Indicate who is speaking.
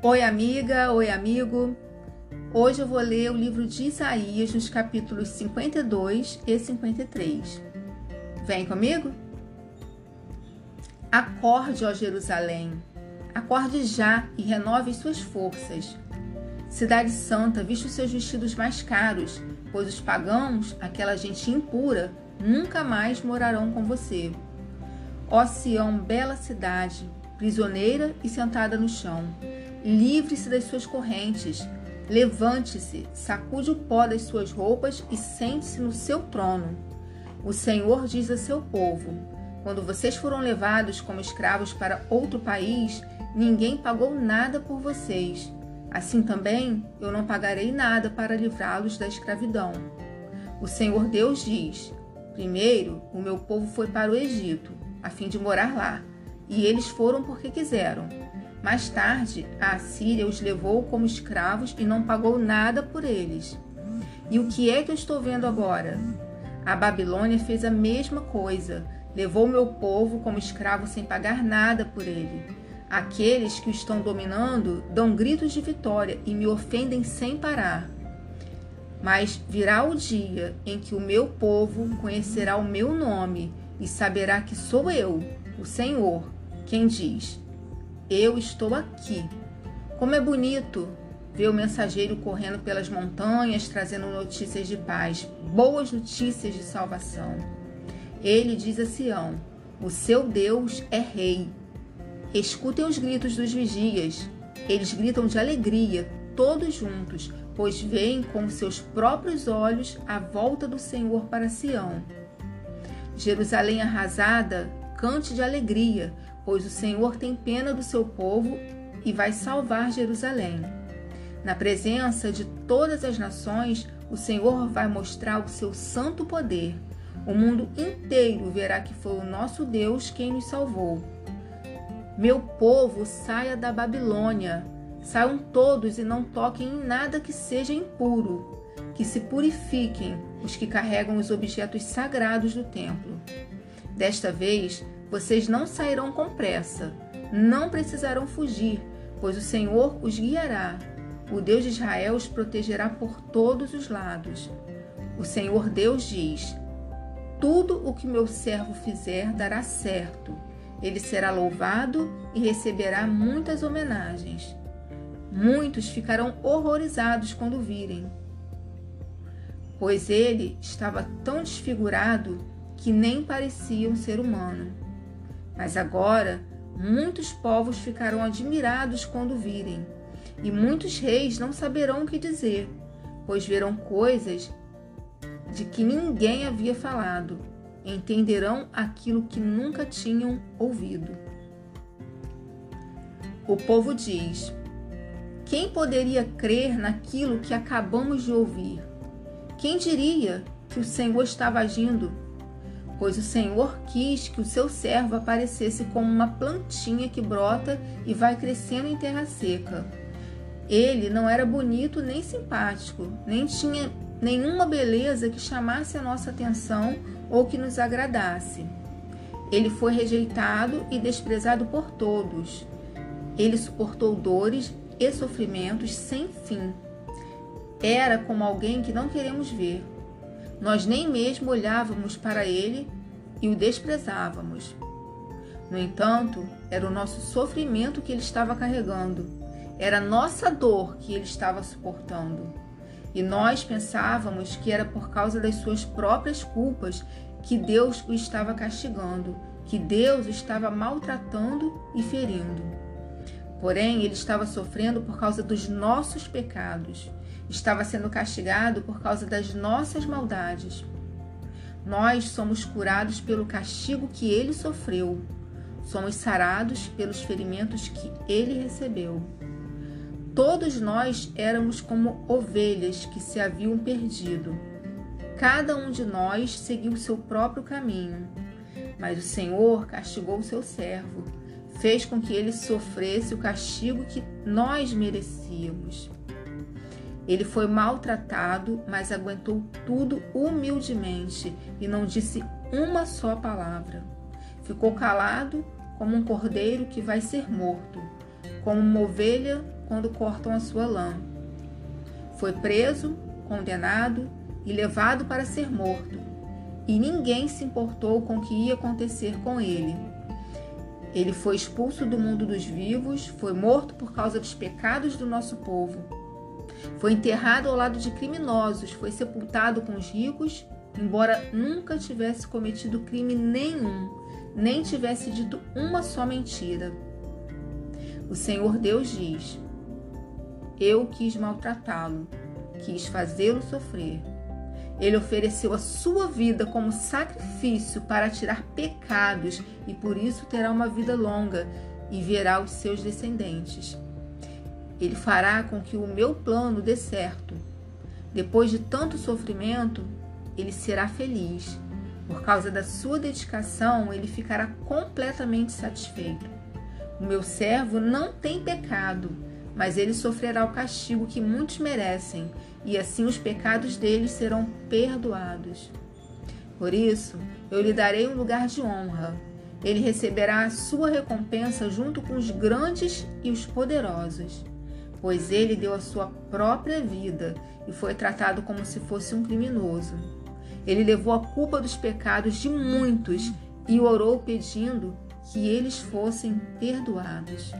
Speaker 1: Oi, amiga, oi, amigo. Hoje eu vou ler o livro de Isaías nos capítulos 52 e 53. Vem comigo? Acorde, ó Jerusalém, acorde já e renove suas forças. Cidade Santa, viste os seus vestidos mais caros, pois os pagãos, aquela gente impura, nunca mais morarão com você. Ó Sião, bela cidade, prisioneira e sentada no chão, livre-se das suas correntes, levante-se, sacude o pó das suas roupas e sente-se no seu trono. O Senhor diz a seu povo: Quando vocês foram levados como escravos para outro país, ninguém pagou nada por vocês. Assim também eu não pagarei nada para livrá-los da escravidão. O Senhor Deus diz: Primeiro, o meu povo foi para o Egito a fim de morar lá, e eles foram porque quiseram. Mais tarde, a Assíria os levou como escravos e não pagou nada por eles. E o que é que eu estou vendo agora? A Babilônia fez a mesma coisa, levou meu povo como escravo sem pagar nada por ele. Aqueles que o estão dominando dão gritos de vitória e me ofendem sem parar. Mas virá o dia em que o meu povo conhecerá o meu nome e saberá que sou eu, o Senhor, quem diz: Eu estou aqui. Como é bonito ver o mensageiro correndo pelas montanhas trazendo notícias de paz, boas notícias de salvação. Ele diz a Sião: O seu Deus é rei. Escutem os gritos dos vigias. Eles gritam de alegria, todos juntos, pois veem com seus próprios olhos a volta do Senhor para Sião. Jerusalém arrasada, cante de alegria, pois o Senhor tem pena do seu povo e vai salvar Jerusalém. Na presença de todas as nações, o Senhor vai mostrar o seu santo poder. O mundo inteiro verá que foi o nosso Deus quem nos salvou. Meu povo, saia da Babilônia. Saiam todos e não toquem em nada que seja impuro que se purifiquem os que carregam os objetos sagrados do templo. Desta vez, vocês não sairão com pressa, não precisarão fugir, pois o Senhor os guiará. O Deus de Israel os protegerá por todos os lados. O Senhor Deus diz: Tudo o que meu servo fizer dará certo. Ele será louvado e receberá muitas homenagens. Muitos ficarão horrorizados quando virem pois ele estava tão desfigurado que nem parecia um ser humano. Mas agora muitos povos ficarão admirados quando virem, e muitos reis não saberão o que dizer, pois verão coisas de que ninguém havia falado, entenderão aquilo que nunca tinham ouvido. O povo diz: Quem poderia crer naquilo que acabamos de ouvir? Quem diria que o Senhor estava agindo? Pois o Senhor quis que o seu servo aparecesse como uma plantinha que brota e vai crescendo em terra seca. Ele não era bonito nem simpático, nem tinha nenhuma beleza que chamasse a nossa atenção ou que nos agradasse. Ele foi rejeitado e desprezado por todos. Ele suportou dores e sofrimentos sem fim era como alguém que não queremos ver. Nós nem mesmo olhávamos para ele e o desprezávamos. No entanto, era o nosso sofrimento que ele estava carregando, era nossa dor que ele estava suportando. E nós pensávamos que era por causa das suas próprias culpas que Deus o estava castigando, que Deus o estava maltratando e ferindo. Porém, ele estava sofrendo por causa dos nossos pecados estava sendo castigado por causa das nossas maldades. Nós somos curados pelo castigo que ele sofreu. Somos sarados pelos ferimentos que ele recebeu. Todos nós éramos como ovelhas que se haviam perdido. Cada um de nós seguiu seu próprio caminho. Mas o Senhor castigou o seu servo, fez com que ele sofresse o castigo que nós merecíamos. Ele foi maltratado, mas aguentou tudo humildemente e não disse uma só palavra. Ficou calado como um cordeiro que vai ser morto, como uma ovelha quando cortam a sua lã. Foi preso, condenado e levado para ser morto, e ninguém se importou com o que ia acontecer com ele. Ele foi expulso do mundo dos vivos, foi morto por causa dos pecados do nosso povo. Foi enterrado ao lado de criminosos, foi sepultado com os ricos, embora nunca tivesse cometido crime nenhum, nem tivesse dito uma só mentira. O Senhor Deus diz: Eu quis maltratá-lo, quis fazê-lo sofrer. Ele ofereceu a sua vida como sacrifício para tirar pecados e por isso terá uma vida longa e verá os seus descendentes. Ele fará com que o meu plano dê certo. Depois de tanto sofrimento, ele será feliz. Por causa da sua dedicação, ele ficará completamente satisfeito. O meu servo não tem pecado, mas ele sofrerá o castigo que muitos merecem, e assim os pecados deles serão perdoados. Por isso, eu lhe darei um lugar de honra. Ele receberá a sua recompensa junto com os grandes e os poderosos pois ele deu a sua própria vida e foi tratado como se fosse um criminoso. Ele levou a culpa dos pecados de muitos e orou pedindo que eles fossem perdoados.